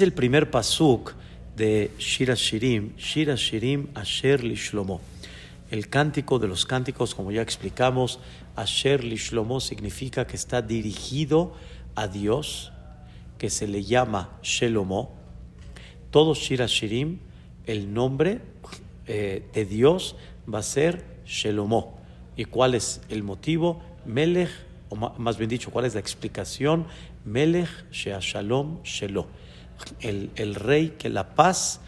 Es el primer pasuk de Shira Shirim, Shira Shirim Asher Lishlomo. El cántico de los cánticos, como ya explicamos, Asher Lishlomo significa que está dirigido a Dios, que se le llama Shelomo. Todo Shira Shirim, el nombre eh, de Dios va a ser Shelomo. ¿Y cuál es el motivo? Melech, o más bien dicho, cuál es la explicación? Melech Shea Shalom Shelo. El, rey que la paz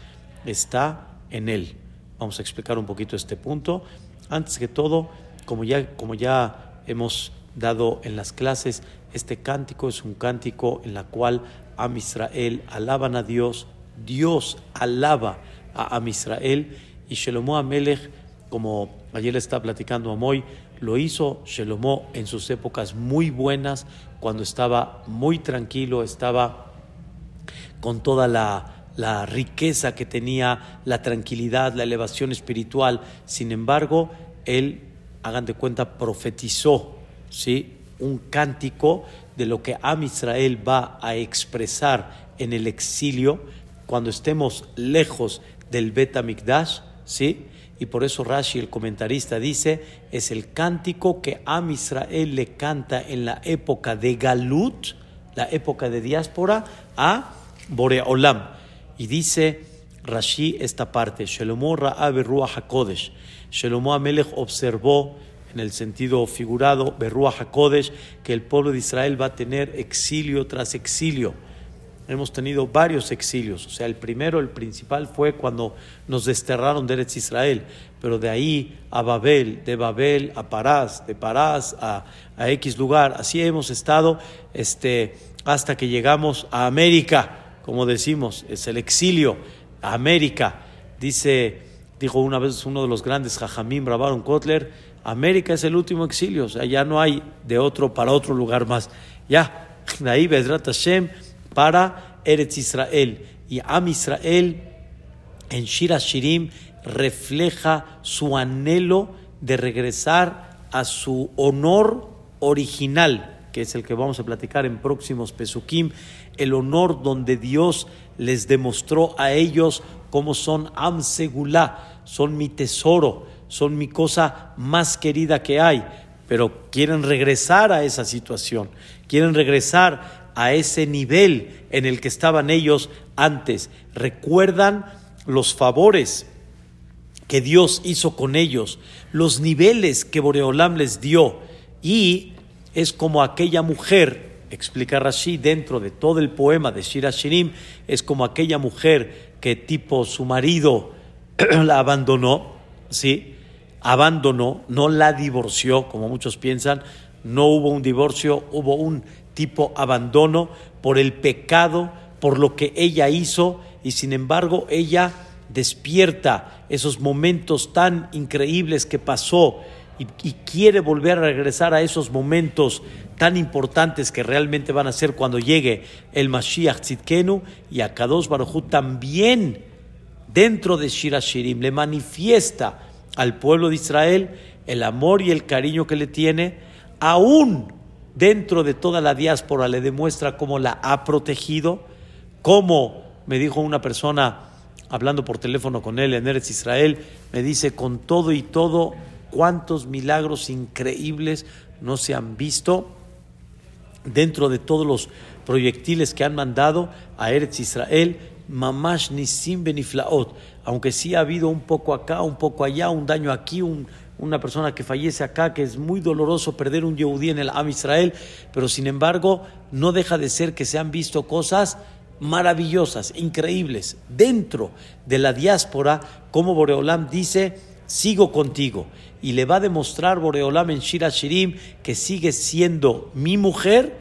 está en él. Vamos a explicar un poquito este punto. Antes que todo, como ya, como ya hemos dado en las clases, este cántico es un cántico en la cual Am Israel alaban a Dios, Dios alaba a Am Israel y Shelomo Amelech, como ayer le estaba platicando a Moy, lo hizo Shelomo en sus épocas muy buenas, cuando estaba muy tranquilo, estaba con toda la, la riqueza que tenía, la tranquilidad, la elevación espiritual. Sin embargo, él, hagan de cuenta, profetizó ¿sí? un cántico de lo que Am Israel va a expresar en el exilio cuando estemos lejos del Bet Mikdash, ¿sí? Y por eso Rashi, el comentarista, dice, es el cántico que Am Israel le canta en la época de Galut, la época de diáspora, a Boreolam. Y dice Rashi esta parte, Shelomo Ra'ab Ruach HaKodesh. Shelomo Amelech observó en el sentido figurado, Berruach HaKodesh, que el pueblo de Israel va a tener exilio tras exilio. Hemos tenido varios exilios, o sea, el primero, el principal fue cuando nos desterraron de Eretz Israel, pero de ahí a Babel, de Babel a Parás, de Parás a, a X lugar, así hemos estado este, hasta que llegamos a América como decimos, es el exilio a América. Dice, dijo una vez uno de los grandes Jajamim, Rabaron Kotler, América es el último exilio, o sea, ya no hay de otro para otro lugar más. Ya, ahí Bedrat Hashem para Eretz Israel. Y Am Israel en Shira Shirim refleja su anhelo de regresar a su honor original, que es el que vamos a platicar en próximos Pesukim, el honor donde Dios les demostró a ellos cómo son Am Segulá, son mi tesoro, son mi cosa más querida que hay, pero quieren regresar a esa situación, quieren regresar a ese nivel en el que estaban ellos antes. Recuerdan los favores que Dios hizo con ellos, los niveles que Boreolam les dio y es como aquella mujer explica Rashi, dentro de todo el poema de Shira Shirim, es como aquella mujer que tipo su marido la abandonó, ¿sí? Abandonó, no la divorció, como muchos piensan, no hubo un divorcio, hubo un tipo abandono por el pecado, por lo que ella hizo, y sin embargo ella despierta esos momentos tan increíbles que pasó y, quiere volver a regresar a esos momentos tan importantes que realmente van a ser cuando llegue el Mashiach Tzidkenu y a Kadosh Baruj también dentro de Shira Shirim le manifiesta al pueblo de Israel el amor y el cariño que le tiene, aún dentro de toda la diáspora le demuestra cómo la ha protegido, cómo me dijo una persona hablando por teléfono con él en Eretz Israel, me dice con todo y todo cuántos milagros increíbles no se han visto dentro de todos los proyectiles que han mandado a Eretz Israel, mamash nisim beniflaot, aunque sí ha habido un poco acá, un poco allá, un daño aquí, una persona que fallece acá, que es muy doloroso perder un yehudí en el Am Israel, pero sin embargo no deja de ser que se han visto cosas maravillosas, increíbles, dentro de la diáspora, como Boreolam dice, sigo contigo y le va a demostrar Boreolam en Shira Shirim que sigue siendo mi mujer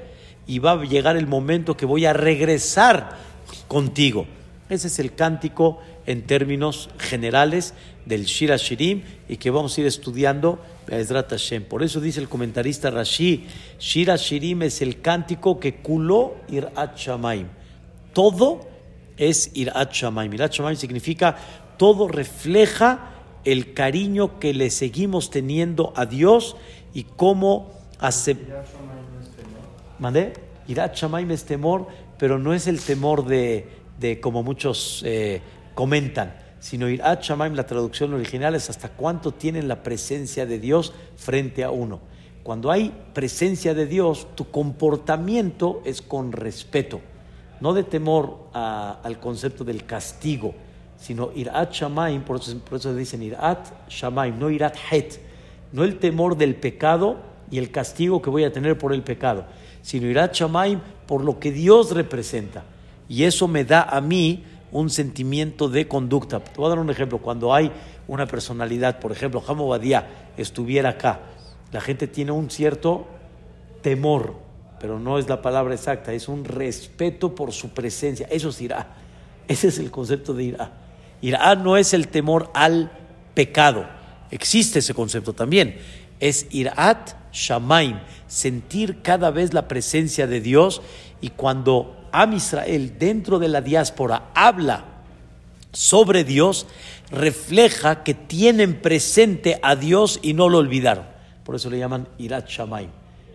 y va a llegar el momento que voy a regresar contigo. Ese es el cántico en términos generales del Shira Shirim y que vamos a ir estudiando Hashem. Por eso dice el comentarista Rashi, Shira Shirim es el cántico que culó Irat Shamaim. Todo es Irat Shamaim. Irat Shamaim significa todo refleja el cariño que le seguimos teniendo a Dios y cómo aceptar. ¿Mandé? Irat Shamaim es temor, pero no es el temor de de como muchos eh, comentan, sino Irat Shamaim, la traducción original es hasta cuánto tienen la presencia de Dios frente a uno. Cuando hay presencia de Dios, tu comportamiento es con respeto, no de temor al concepto del castigo, sino Irat Shamaim, por eso, dicen Irat Shamaim, no Irat Het, no el temor del pecado y el castigo que voy a tener por el pecado, sino Irat Shamaim por lo que Dios representa. Y eso me da a mí un sentimiento de conducta. Te voy a dar un ejemplo. Cuando hay una personalidad, por ejemplo, Jamo Badía estuviera acá, la gente tiene un cierto temor, pero no es la palabra exacta, es un respeto por su presencia. Eso es irá. Ese es el concepto de irá. Irá no es el temor al pecado. Existe ese concepto también. Es irat shamaim, sentir cada vez la presencia de Dios y cuando Am Israel dentro de la diáspora habla sobre Dios, refleja que tienen presente a Dios y no lo olvidaron. Por eso le llaman Irat Shamaim.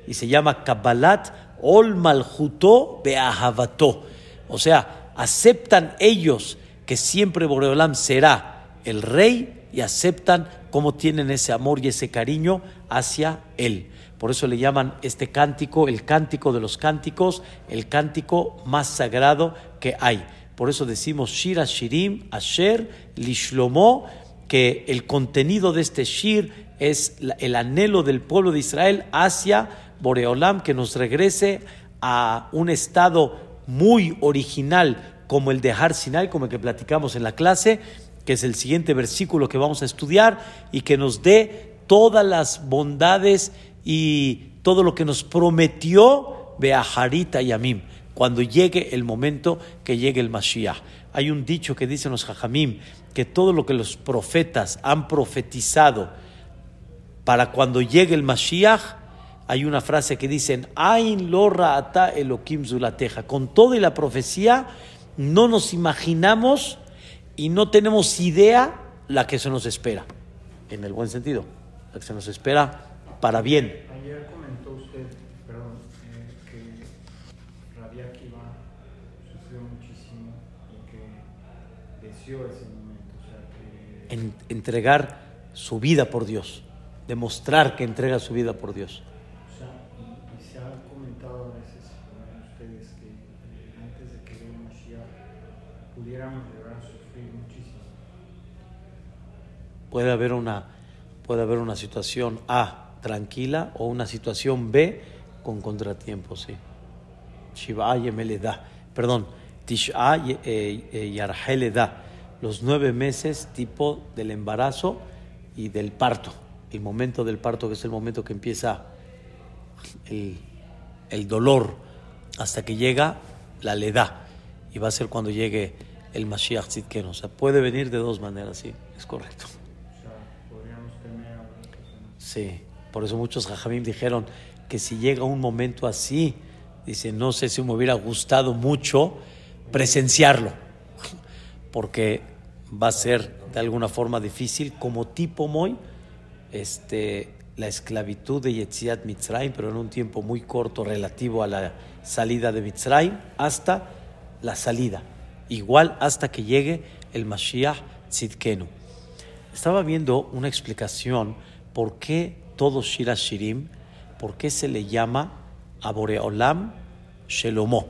Y se llama Kabbalat Ol Malhuto Beahavato. O sea, aceptan ellos que siempre Boreolam será el rey y aceptan cómo tienen ese amor y ese cariño hacia él. Por eso le llaman este cántico el cántico de los cánticos, el cántico más sagrado que hay. Por eso decimos Shira Shirim, Asher, Lishlomo, que el contenido de este Shir es el anhelo del pueblo de Israel hacia Boreolam, que nos regrese a un estado muy original como el de Har Sinai, como el que platicamos en la clase, que es el siguiente versículo que vamos a estudiar, y que nos dé todas las bondades y todo lo que nos prometió Beaharita y Amim, cuando llegue el momento que llegue el Mashiach. Hay un dicho que dicen los Jajamim, que todo lo que los profetas han profetizado para cuando llegue el Mashiach, hay una frase que dicen, Ain lo ata elokim zulateja. Con toda la profecía, no nos imaginamos y no tenemos idea la que se nos espera, en el buen sentido, la que se nos espera para bien. Ayer comentó usted, perdón, eh, que Rabia Akiva sufrió muchísimo y que deseó ese momento. O sea, que... En, entregar su vida por Dios, demostrar que entrega su vida por Dios. Puede haber una, puede haber una situación A tranquila o una situación B con contratiempos, sí. Shiva da, perdón, Tish'a da, los nueve meses tipo del embarazo y del parto. El momento del parto que es el momento que empieza el, el dolor hasta que llega la leda y va a ser cuando llegue el Mashiach Tzidkenu. O sea, puede venir de dos maneras, sí, es correcto. O sea, podríamos tener. Sí, por eso muchos jajamim dijeron que si llega un momento así, dice, no sé si me hubiera gustado mucho presenciarlo, porque va a ser de alguna forma difícil, como tipo muy, este, la esclavitud de Yetziat Mitzrayim, pero en un tiempo muy corto relativo a la salida de Mitzrayim, hasta la salida, igual hasta que llegue el Mashiach Tzidkenu. Estaba viendo una explicación por qué todo Shira Shirim, por qué se le llama Aboreolam Shelomo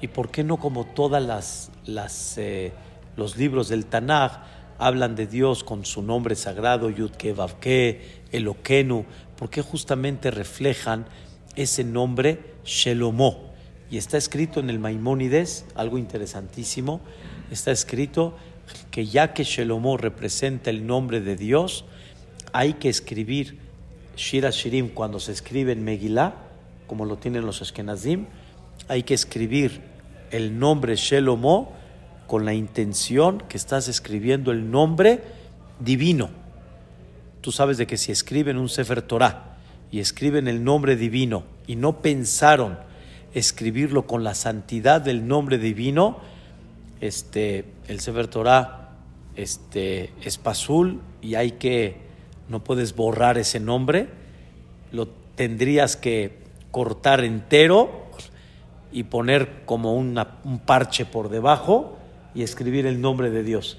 y por qué no como todas las, eh, los libros del Tanaj hablan de Dios con su nombre sagrado Yudke Vavke Elokenu, por qué justamente reflejan ese nombre Shelomo y está escrito en el Maimónides algo interesantísimo está escrito que ya que Shelomo representa el nombre de Dios hay que escribir Shira Shirim, cuando se escribe en Megillah, como lo tienen los Ashkenazim, hay que escribir el nombre Shelomo con la intención que estás escribiendo el nombre divino. Tú sabes de que si escriben un Sefer Torah y escriben el nombre divino y no pensaron escribirlo con la santidad del nombre divino, este, el Sefer Torah este, es pasul y hay que no puedes borrar ese nombre, lo tendrías que cortar entero y poner como una- un parche por debajo y escribir el nombre de Dios.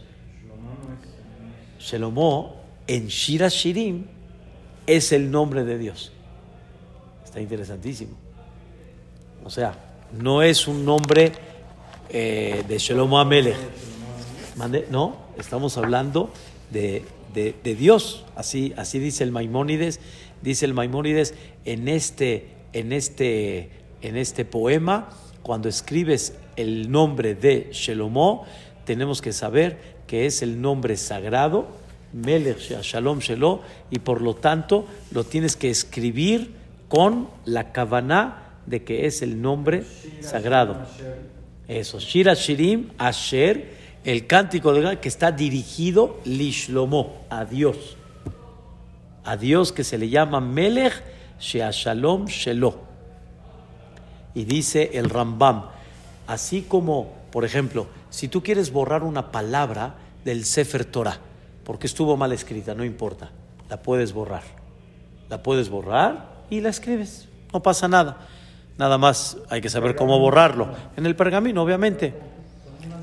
Shelomo en Shira Shirim es el nombre de Dios. Está interesantísimo. O sea, no es un nombre eh, de Shelomo Amelech. No, estamos hablando de, de- Dios. Así, así dice el Maimónides. Dice el Maimónides en este, en este, en este poema, cuando escribes el nombre de Shelomo, tenemos que saber que es el nombre sagrado, Melech Shalom Shelo, y por lo tanto lo tienes que escribir con la kavaná de que es el nombre sagrado. Eso, Shira Shirim Asher, el cántico de que está dirigido Lishlomo, a Dios. A Dios que se le llama Melech Sheashalom Shelo. Y dice el Rambam, así como, por ejemplo, si tú quieres borrar una palabra del Sefer Torah, porque estuvo mal escrita, no importa, la puedes borrar. La puedes borrar y la escribes, no pasa nada. Nada más hay que saber cómo borrarlo. En el pergamino, obviamente.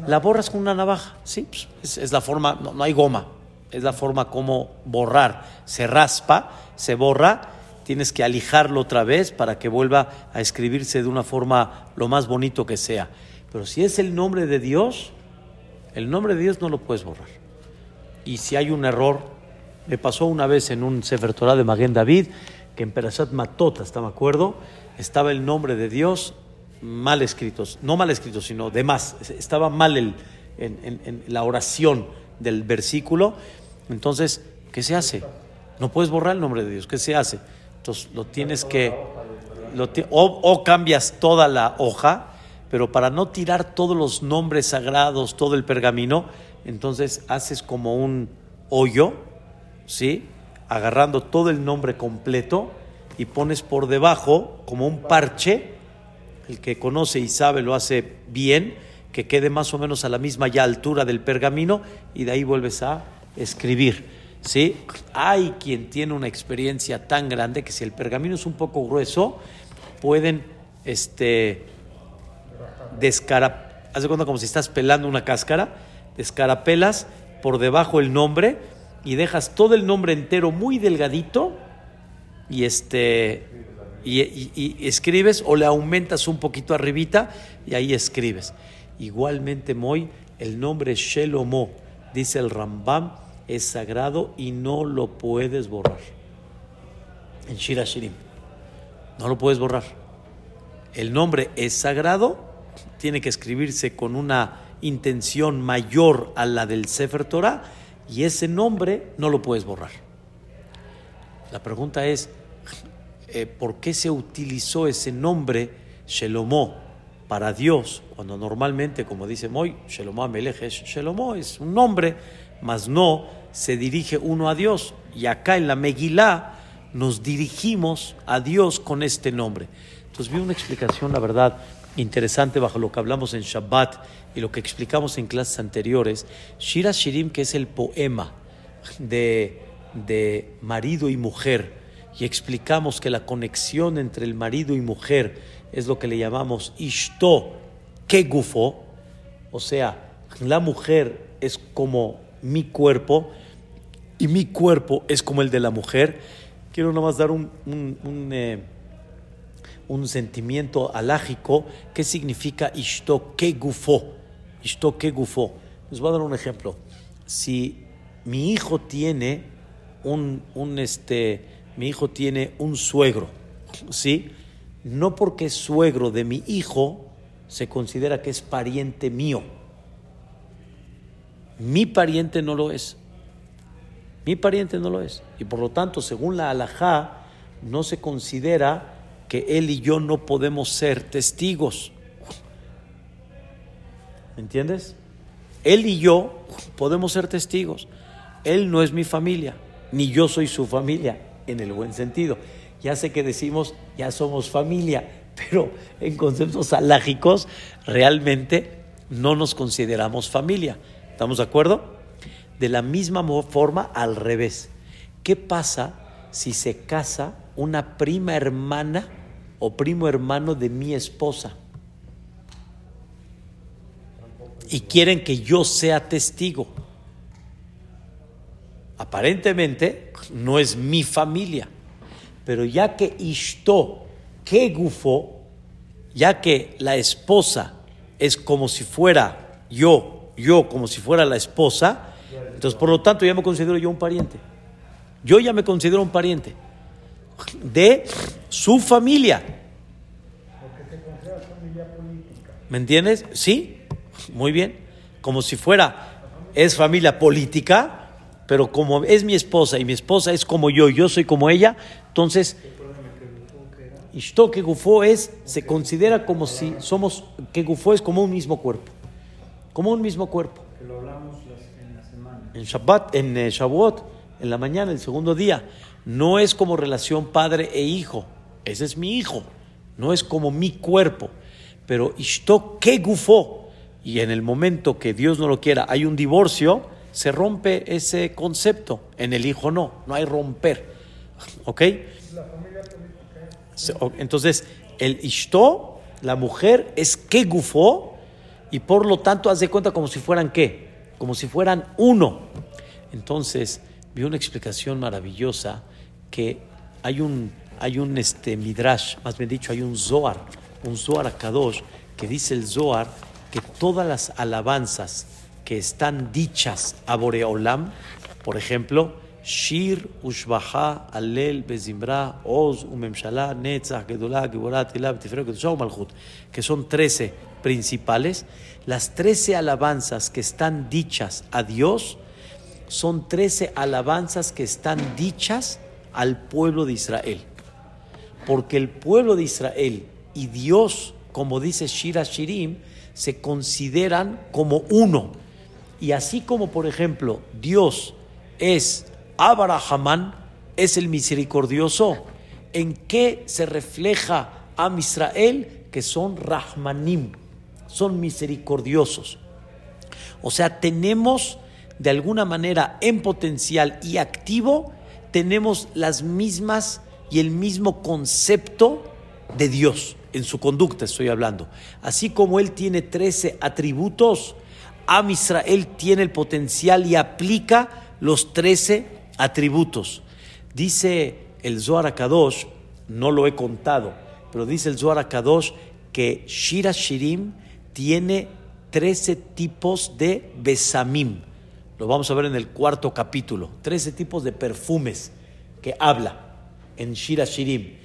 La borras con una navaja, sí, pues, es, la forma, no, no hay goma, es la forma como borrar. Se raspa, se borra, tienes que alijarlo otra vez para que vuelva a escribirse de una forma lo más bonito que sea. Pero si es el nombre de Dios, el nombre de Dios no lo puedes borrar. Y si hay un error, me pasó una vez en un Sefer Torah de Maguen David, que en Perashat Matot, hasta me acuerdo, estaba el nombre de Dios mal escritos, no mal escritos, sino de más, estaba mal el, en, la oración del versículo. Entonces, ¿qué se hace? No puedes borrar el nombre de Dios, ¿qué se hace? Entonces, lo tienes que, lo o, o cambias toda la hoja, pero para no tirar todos los nombres sagrados, todo el pergamino, entonces haces como un hoyo, ¿sí? Agarrando todo el nombre completo y pones por debajo como un parche, el que conoce y sabe lo hace bien, que quede más o menos a la misma ya altura del pergamino y de ahí vuelves a escribir. ¿sí? Hay quien tiene una experiencia tan grande que si el pergamino es un poco grueso, pueden este, descara, haz de cuenta como si estás pelando una cáscara, descarapelas por debajo el nombre y dejas todo el nombre entero muy delgadito y este y, escribes o le aumentas un poquito arribita y ahí escribes. Igualmente, Moy, el nombre Shelomo, dice el Rambam, es sagrado y no lo puedes borrar. En Shira Shirim. No lo puedes borrar. El nombre es sagrado, tiene que escribirse con una intención mayor a la del Sefer Torah y ese nombre no lo puedes borrar. La pregunta es, eh, ¿por qué se utilizó ese nombre Shelomó para Dios? Cuando normalmente, como dice Moy, Shelomó Amelech es Shelomó, es un nombre, mas no se dirige uno a Dios. Y acá en la Megilá nos dirigimos a Dios con este nombre. Entonces vi una explicación, la verdad, interesante bajo lo que hablamos en Shabbat y lo que explicamos en clases anteriores. Shira Shirim, que es el poema de, de marido y mujer, y explicamos que la conexión entre el marido y mujer es lo que le llamamos Ishto Kegufo, o sea, la mujer es como mi cuerpo y mi cuerpo es como el de la mujer. Quiero nomás dar un, un, eh, un sentimiento alágico que significa Ishto Kegufo. Ishto Kegufo. Les voy a dar un ejemplo. Si mi hijo tiene un, un este, mi hijo tiene un suegro, ¿sí? No porque es suegro de mi hijo se considera que es pariente mío. Mi pariente no lo es. Mi pariente no lo es. Y por lo tanto, según la alajá, no se considera él y yo no podemos ser testigos. ¿Me entiendes? Él y yo podemos ser testigos. Él no es mi familia, ni yo soy su familia, en el buen sentido. Ya sé que decimos, ya somos familia, pero en conceptos alágicos realmente no nos consideramos familia. ¿Estamos de acuerdo? De la misma forma, al revés. ¿Qué pasa si se casa una prima hermana o primo hermano de mi esposa? y quieren que yo sea testigo. Aparentemente no es mi familia, pero ya que Ishto, que gufo, ya que la esposa es como si fuera yo, yo como si fuera la esposa, entonces por lo tanto ya me considero yo un pariente. Yo ya me considero un pariente de su familia. ¿Me entiendes? Sí, muy bien. Como si fuera, es familia política, pero como es mi esposa y mi esposa es como yo, yo soy como ella, entonces Ishto que Gufo es, se considera como si somos, que Gufo es como un mismo cuerpo, como un mismo cuerpo. En la. En Shabbat, en eh, Shavuot, en la mañana, el segundo día, no es como relación padre e hijo, ese es mi hijo, no es como mi cuerpo, pero Ishto que Gufo, y en el momento que Dios no lo quiera, hay un divorcio, se rompe ese concepto, en el hijo no, no hay romper, ¿ok? Entonces, el Ishto, la mujer, es que gufó y por lo tanto haz de cuenta como si fueran qué, como si fueran uno. Entonces, vi una explicación maravillosa que hay un, hay un este, midrash, más bien dicho, hay un zohar, un zohar akadosh, que dice el zohar que todas las alabanzas que están dichas a Boreolam, por ejemplo, Shir, Ushbaha, Alel, Bezimra, Oz, Umemshalá, Netzach, Gedulá, Giborá, Tilá, Betifero, Kedushá, Malchut, que son trece principales. Las trece alabanzas que están dichas a Dios son trece alabanzas que están dichas al pueblo de Israel. Porque el pueblo de Israel y Dios, como dice Shira Shirim, se consideran como uno. Y así como, por ejemplo, Dios es Abrahamán es el misericordioso. ¿En qué se refleja a Israel? Que son Rahmanim, son misericordiosos. O sea, tenemos de alguna manera en potencial y activo, tenemos las mismas y el mismo concepto de Dios en su conducta, estoy hablando. Así como Él tiene 13 atributos, Am Israel tiene el potencial y aplica los 13 atributos. Dice el Zohar Kadosh, no lo he contado, pero dice el Zohar Kadosh que Shira Shirim tiene 13 tipos de besamim. Lo vamos a ver en el cuarto capítulo. 13 tipos de perfumes que habla en Shira Shirim.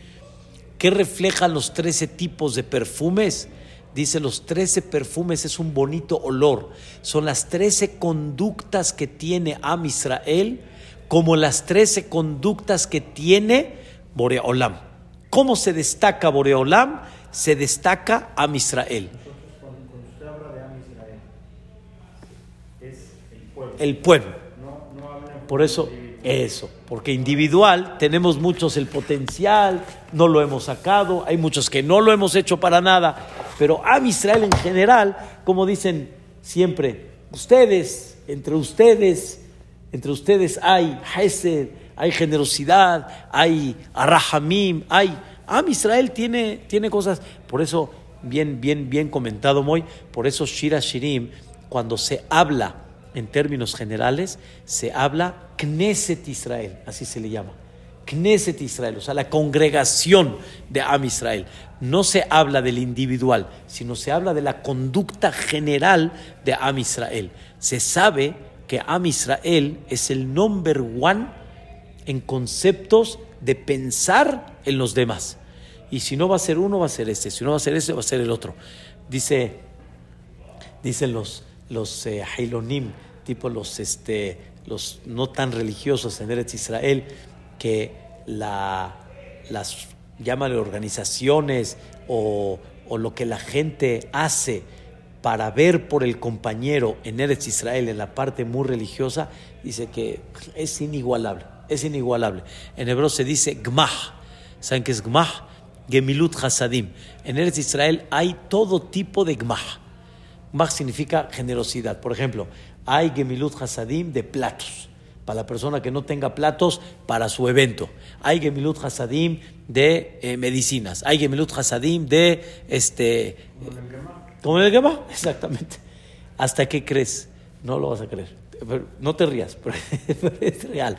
¿Qué reflejan los 13 tipos de perfumes? Dice, los 13 perfumes es un bonito olor. Son las 13 conductas que tiene Am Israel como las trece conductas que tiene Boreolam. ¿Cómo se destaca Boreolam? Se destaca a Israel. Cuando usted habla de Am Israel, es el pueblo. Por eso, eso, porque individual tenemos muchos el potencial, no lo hemos sacado, hay muchos que no lo hemos hecho para nada, pero a Israel en general, como dicen siempre, ustedes, entre ustedes, entre ustedes hay hesed, hay generosidad, hay arahamim, hay... Am Israel tiene, tiene cosas, por eso, bien, bien, bien comentado Moy, por eso Shira Shirim, cuando se habla en términos generales, se habla Knesset Israel, así se le llama. Knesset Israel, o sea, la congregación de Am Israel. No se habla del individual, sino se habla de la conducta general de Am Israel. Se sabe que Am Israel es el number one en conceptos de pensar en los demás. Y si no va a ser uno, va a ser este. Si no va a ser ese, va a ser el otro. Dice, dicen los, los eh, tipo los, este, los no tan religiosos en Eretz Israel, que la, las, llámale organizaciones o, o lo que la gente hace para ver por el compañero en Eretz Israel, en la parte muy religiosa, dice que es inigualable, es inigualable. En hebreo se dice gmah. ¿Saben qué es gmah? Gemilut hasadim. En Eretz Israel hay todo tipo de gmah. Gmah significa generosidad. Por ejemplo, hay gemilut hasadim de platos. Para la persona que no tenga platos para su evento. Hay gemilut hasadim de eh, medicinas. Hay gemilut hasadim de este, como en el Gema, exactamente. ¿Hasta qué crees? No lo vas a creer. no te rías, pero, es real.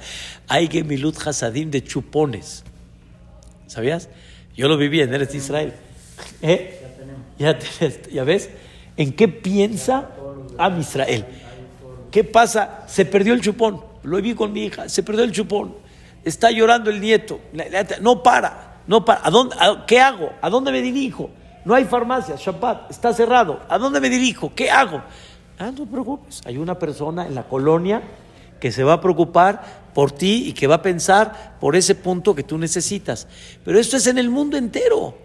Hay Gemilut Hasadim de chupones. ¿Sabías? Yo lo viví en Eretz Israel. ¿Eh? Ya, ya ves, ¿en qué piensa Am Israel? ¿Qué pasa? Se perdió el chupón. Lo vi con mi hija. Se perdió el chupón. Está llorando el nieto. No para. No para. ¿A dónde, ¿Qué hago? ¿A dónde me dirijo? No hay farmacia. Shabbat. Está cerrado. ¿A dónde me dirijo? ¿Qué hago? Ah, no te preocupes. Hay una persona en la colonia que se va a preocupar por ti y que va a pensar por ese punto que tú necesitas. Pero esto es en el mundo entero.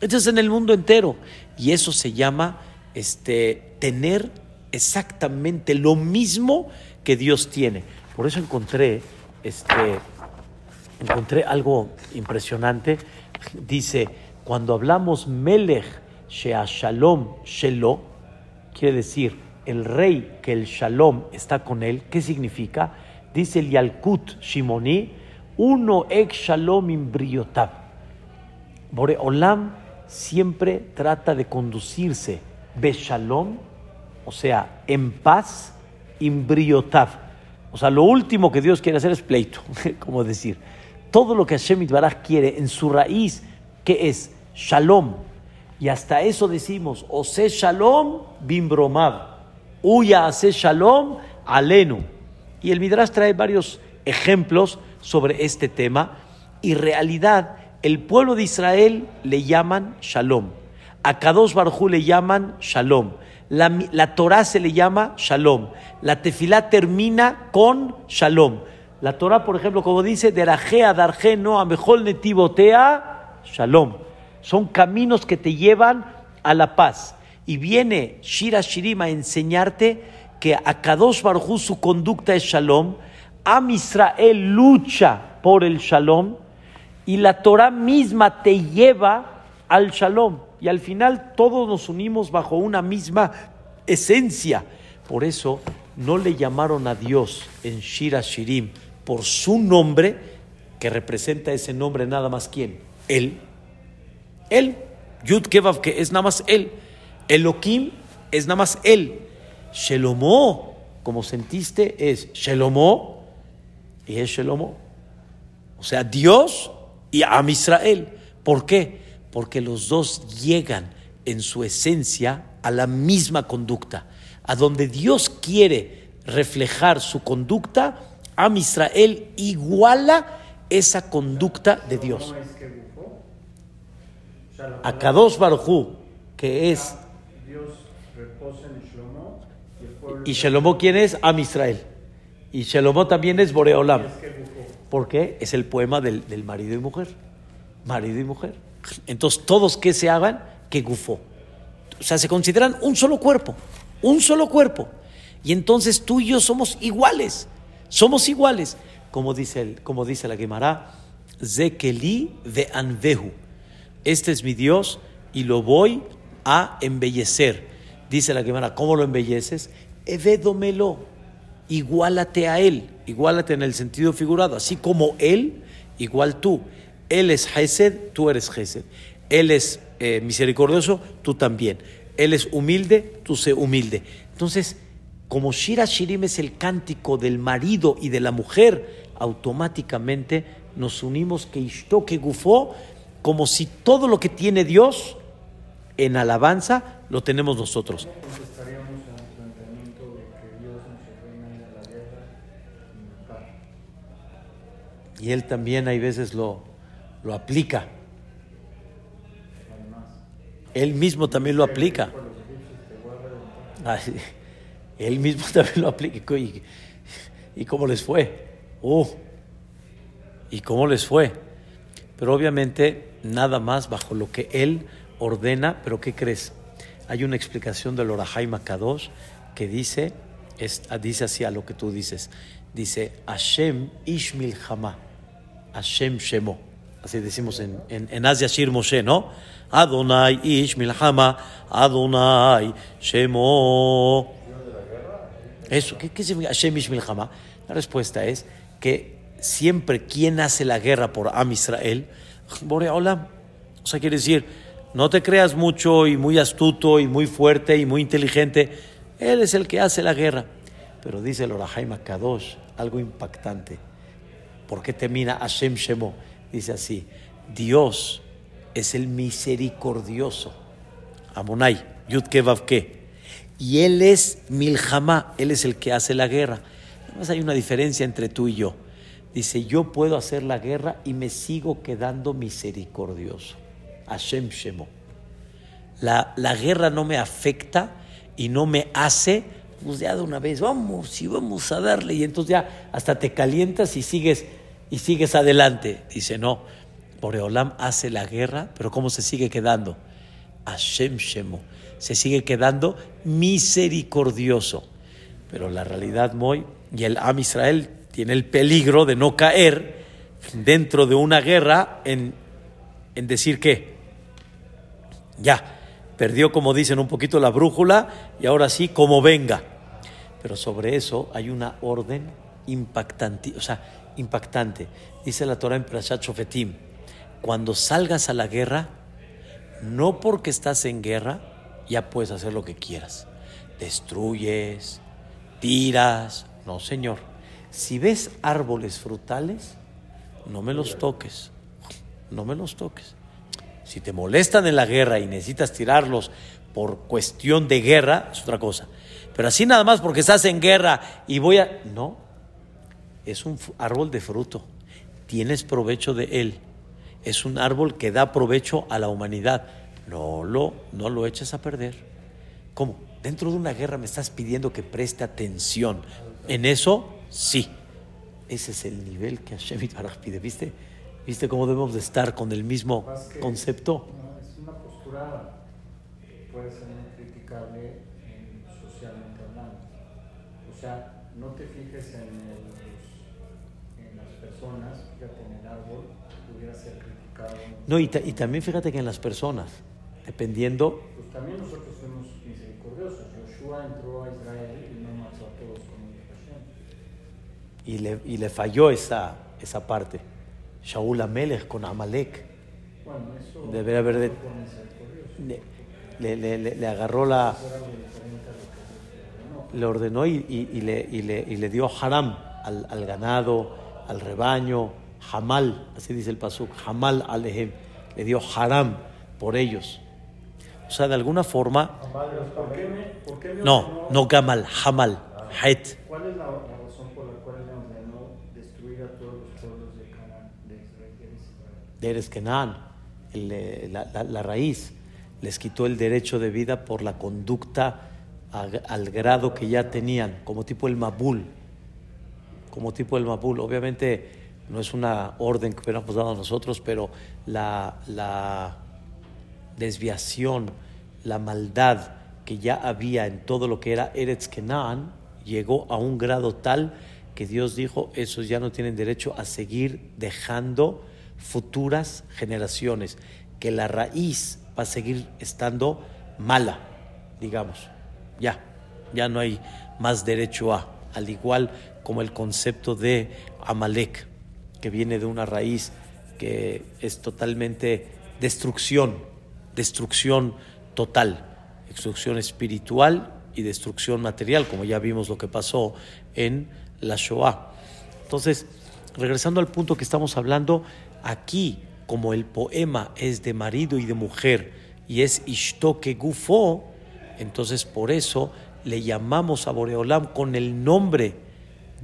Esto es en el mundo entero. Y eso se llama este, tener exactamente lo mismo que Dios tiene. Por eso encontré, este, encontré algo impresionante. Dice, cuando hablamos Melech Shea Shalom Shelo, quiere decir el rey que el Shalom está con él. ¿Qué significa? Dice el Yalkut Shimoni, uno ex Shalom imbriotab. Boreolam siempre trata de conducirse be Shalom o sea, en paz, imbriotav. O sea, lo último que Dios quiere hacer es pleito, como decir. Todo lo que Hashem Itbaraj quiere en su raíz, que es shalom. Y hasta eso decimos, ose shalom bimbromav, huya hace shalom alenu. Y el Midrash trae varios ejemplos sobre este tema. Y realidad, el pueblo de Israel le llaman shalom. A Kadosh Barjú le llaman shalom. La, la Torah se le llama Shalom. La tefilá termina con Shalom. La Torah, por ejemplo, como dice, Derajea, Darje, no, a mejor netivotea, Shalom. Son caminos que te llevan a la paz. Y viene Shira Shirim a enseñarte que a Kadosh Baruj su conducta es Shalom. Am Israel lucha por el Shalom. Y la Torah misma te lleva al Shalom y al final todos nos unimos bajo una misma esencia. Por eso no le llamaron a Dios en Shira Shirim por su nombre, que representa ese nombre nada más quién? Él. Él. Yud Kevav, que es nada más él. Elohim es nada más él. Shelomó, como sentiste, es Shelomó y es Shelomó. O sea, Dios y Am Israel. ¿Por qué? Porque los dos llegan en su esencia a la misma conducta. A donde Dios quiere reflejar su conducta, a Israel iguala esa conducta de Dios. A Kadosh Barujú, que es. Y Shlomo, ¿quién es? Am Israel. Y Shlomo también es Boreolam. ¿Por qué? Es el poema del, del marido y mujer. Marido y mujer. Entonces, todos que se hagan, que gufó. O sea, se consideran un solo cuerpo, un solo cuerpo. Y entonces tú y yo somos iguales, somos iguales. Como dice, el, como dice la Gemara, Zekeli de Anvehu. Este es mi Dios y lo voy a embellecer. Dice la Gemara, ¿cómo lo embelleces? Evedomelo, igualate a él, igualate en el sentido figurado, así como él, igual tú. Él es Hesed, tú eres Hesed. Él es eh, misericordioso, tú también. Él es humilde, tú sé humilde. Entonces, como Shira Shirim es el cántico del marido y de la mujer, automáticamente nos unimos que Ishto que Gufó, como si todo lo que tiene Dios en alabanza lo tenemos nosotros. Y él también hay veces lo, lo aplica. Él mismo también lo aplica. Ah, él mismo también lo aplica. ¿Y, cómo les fue? Uh, ¿Y cómo les fue? Pero obviamente nada más bajo lo que él ordena. Pero ¿qué crees? Hay una explicación del Orahai Kadosh que dice, dice así a lo que tú dices. Dice, Hashem Ishmil Hama, Hashem Shemo. Así decimos en, en, en Asia Shir Moshe, ¿no? Adonai Ish Milhama, Adonai Shemo. Eso, ¿qué, qué significa Hashem Ish Milhama? La respuesta es que siempre quien hace la guerra por Am Israel, Boreolam. O sea, quiere decir, no te creas mucho y muy astuto y muy fuerte y muy inteligente. Él es el que hace la guerra. Pero dice el Orahaim Kadosh algo impactante. ¿Por qué termina Hashem Shemo? Dice así, Dios es el misericordioso. Amonai, Yud Ke Y Él es Milhamá, Él es el que hace la guerra. Además hay una diferencia entre tú y yo. Dice, yo puedo hacer la guerra y me sigo quedando misericordioso. Hashem Shemo. La, la guerra no me afecta y no me hace, pues ya de una vez, vamos y vamos a darle. Y entonces ya hasta te calientas y sigues, y sigues adelante. Dice, no, Boreolam hace la guerra, pero ¿cómo se sigue quedando? Hashem Shemo. Se sigue quedando misericordioso. Pero la realidad, Moy, y el Am Israel tiene el peligro de no caer dentro de una guerra en, en decir que ya, perdió, como dicen, un poquito la brújula y ahora sí, como venga. Pero sobre eso hay una orden impactante, o sea, impactante. Dice la Torah en Prashat Shofetim, cuando salgas a la guerra, no porque estás en guerra, ya puedes hacer lo que quieras. Destruyes, tiras, no señor. Si ves árboles frutales, no me los toques, no me los toques. Si te molestan en la guerra y necesitas tirarlos por cuestión de guerra, es otra cosa. Pero así nada más porque estás en guerra y voy a... No, es un árbol de fruto. Tienes provecho de él. Es un árbol que da provecho a la humanidad. No lo, no lo eches a perder. ¿Cómo? Dentro de una guerra me estás pidiendo que preste atención. En eso, sí. Ese es el nivel que Hashem Baraj pide. ¿Viste? ¿Viste cómo debemos de estar con el mismo concepto? es una postura que puede ser muy criticable socialmente hablando. O sea, no te fijes en, en las personas, fíjate en el árbol, pudiera ser criticado. No, y, y, también fíjate que en las personas, dependiendo... Pues también nosotros somos misericordiosos. Joshua entró a Israel y no mató a todos con. Y le, y le falló esa, esa parte. Shaul Amelech con Amalek. Debería haber de, le, le, le, le, agarró la. Le ordenó y, y, y, le, y, le, y le dio haram al, al, ganado, al rebaño, hamal, así dice el pasuk, hamal alehem, le dio haram por ellos. O sea, de alguna forma. ¿Por qué me, por qué me no, no gamal, hamal, het. ¿Cuál es la razón por la cual le ordenó destruir a todos los pueblos de Canaán, de Israel, Eres Kenán, la, la, la, raíz, les quitó el derecho de vida por la conducta a, al grado que ya tenían, como tipo el Mabul, como tipo el Mabul. Obviamente no es una orden que hubiéramos dado nosotros, pero la, la desviación, la maldad que ya había en todo lo que era Eretz Kenan, llegó a un grado tal que Dios dijo, esos ya no tienen derecho a seguir dejando futuras generaciones, que la raíz va a seguir estando mala, digamos. Ya, ya no hay más derecho a, al igual como el concepto de Amalek, que viene de una raíz que es totalmente destrucción, destrucción total, destrucción espiritual y destrucción material, como ya vimos lo que pasó en la Shoah. Entonces, regresando al punto que estamos hablando, aquí, como el poema es de marido y de mujer y es Ishtoke Gufo, entonces por eso le llamamos a Boreolam con el nombre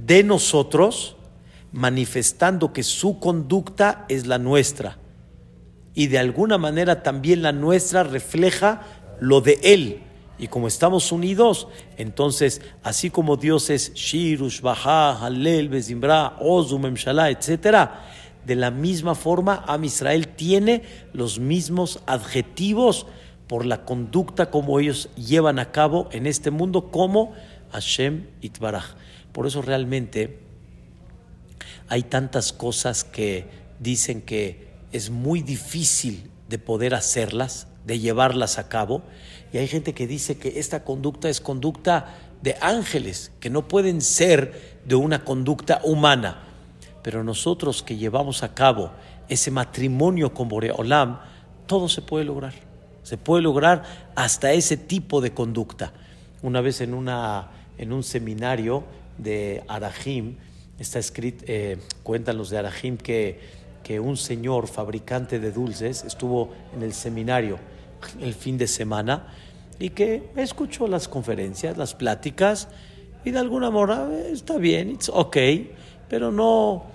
de nosotros, manifestando que su conducta es la nuestra. Y de alguna manera también la nuestra refleja lo de Él. Y como estamos unidos, entonces, así como Dios es Shirush, Baha, Halel, Bezimbra, Ozum, Memshala, etc., de la misma forma, Am Israel tiene los mismos adjetivos por la conducta como ellos llevan a cabo en este mundo, como Hashem Itbaraj. Por eso realmente hay tantas cosas que dicen que es muy difícil de poder hacerlas, de llevarlas a cabo. Y hay gente que dice que esta conducta es conducta de ángeles, que no pueden ser de una conducta humana. Pero nosotros que llevamos a cabo ese matrimonio con Boreolam, todo se puede lograr. Se puede lograr hasta ese tipo de conducta. una vez en, una, en un seminario de Arahim, está escrito, eh, cuentan los de Arahim que, que un señor fabricante de dulces estuvo en el seminario el fin de semana y que escuchó las conferencias, las pláticas y de alguna manera eh, está bien, it's ok, pero no,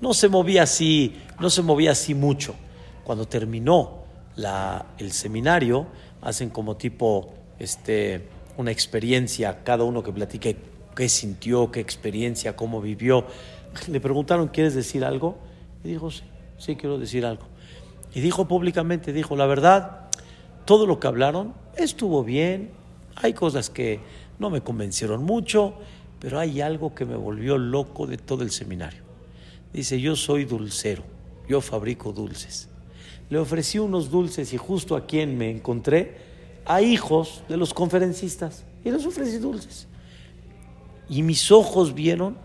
no se movía así, no se movía así mucho. Cuando terminó la, el seminario, hacen como tipo este, una experiencia, cada uno que platique qué sintió, qué experiencia, cómo vivió. Le preguntaron, ¿quieres decir algo? Y dijo, sí, sí quiero decir algo. Y dijo públicamente, dijo, la verdad, todo lo que hablaron estuvo bien, hay cosas que no me convencieron mucho, pero hay algo que me volvió loco de todo el seminario. Dice, yo soy dulcero, yo fabrico dulces. Le ofrecí unos dulces y justo a quien me encontré, a hijos de los conferencistas, y les ofrecí dulces. Y mis ojos vieron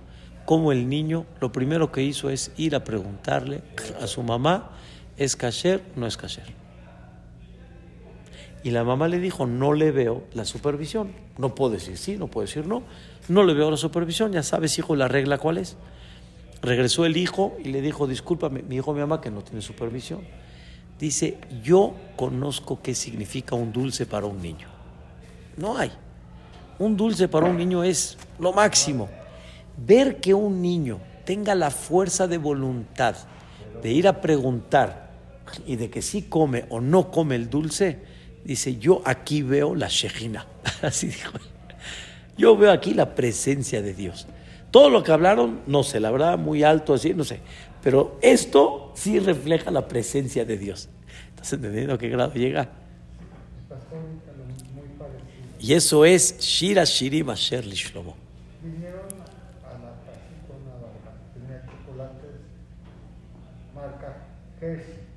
cómo el niño lo primero que hizo es ir a preguntarle a su mamá, ¿es kasher o no es kasher? Y la mamá le dijo, no le veo la supervisión. No puedo decir sí, no puedo decir no. No le veo la supervisión, ya sabes, hijo, la regla cuál es. Regresó el hijo y le dijo, discúlpame, mi hijo, mi mamá, que no tiene supervisión. Dice, yo conozco qué significa un dulce para un niño. No hay. Un dulce para un niño es lo máximo. Ver que un niño tenga la fuerza de voluntad de ir a preguntar y de que sí come o no come el dulce, dice, yo aquí veo la Shejina. Así dijo. Yo veo aquí la presencia de Dios. Todo lo que hablaron, no sé, la verdad, muy alto, así, no sé. Pero esto sí refleja la presencia de Dios. ¿Estás entendiendo a qué grado llega? Y eso es Shira Shirim Asher Lishlomo. Vinieron a la casa con una barra, tenía chocolates marca Hershey,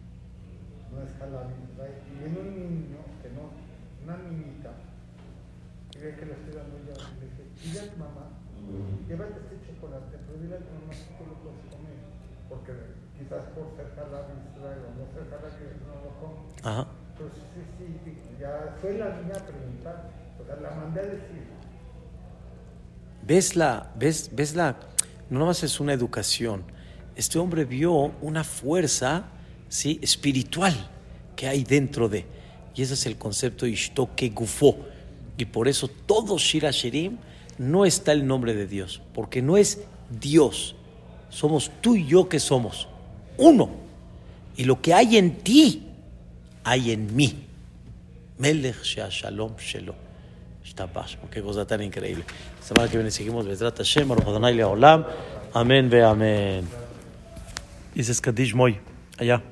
no es Jalami, y viene un niño, que no, una niñita, ve que le estoy dando yo, y le dije, dile a tu mamá, llévate este chocolate, pero dile a tu mamá que tú lo puedes comer, porque quizás por ser Jalami, o no ser Jalami, no lo come. Ajá. Entonces, sí, sí, ya fue la niña a preguntar, ¿Ves la, ves, ves la, no nomás es una educación, este hombre vio una fuerza, ¿sí? espiritual que hay dentro de, y ese es el concepto de Ishtoke Gufo, y por eso todo Shira Shirim no está el nombre de Dios, porque no es Dios, somos tú y yo que somos, uno, y lo que hay en ti, hay en mí. Melech Shalom Shtapash. Qué cosa tan increíble. Semana que viene seguimos Bezrat Hashem, Leolam. Amén ve amén. Dices Kadish Moy, allá.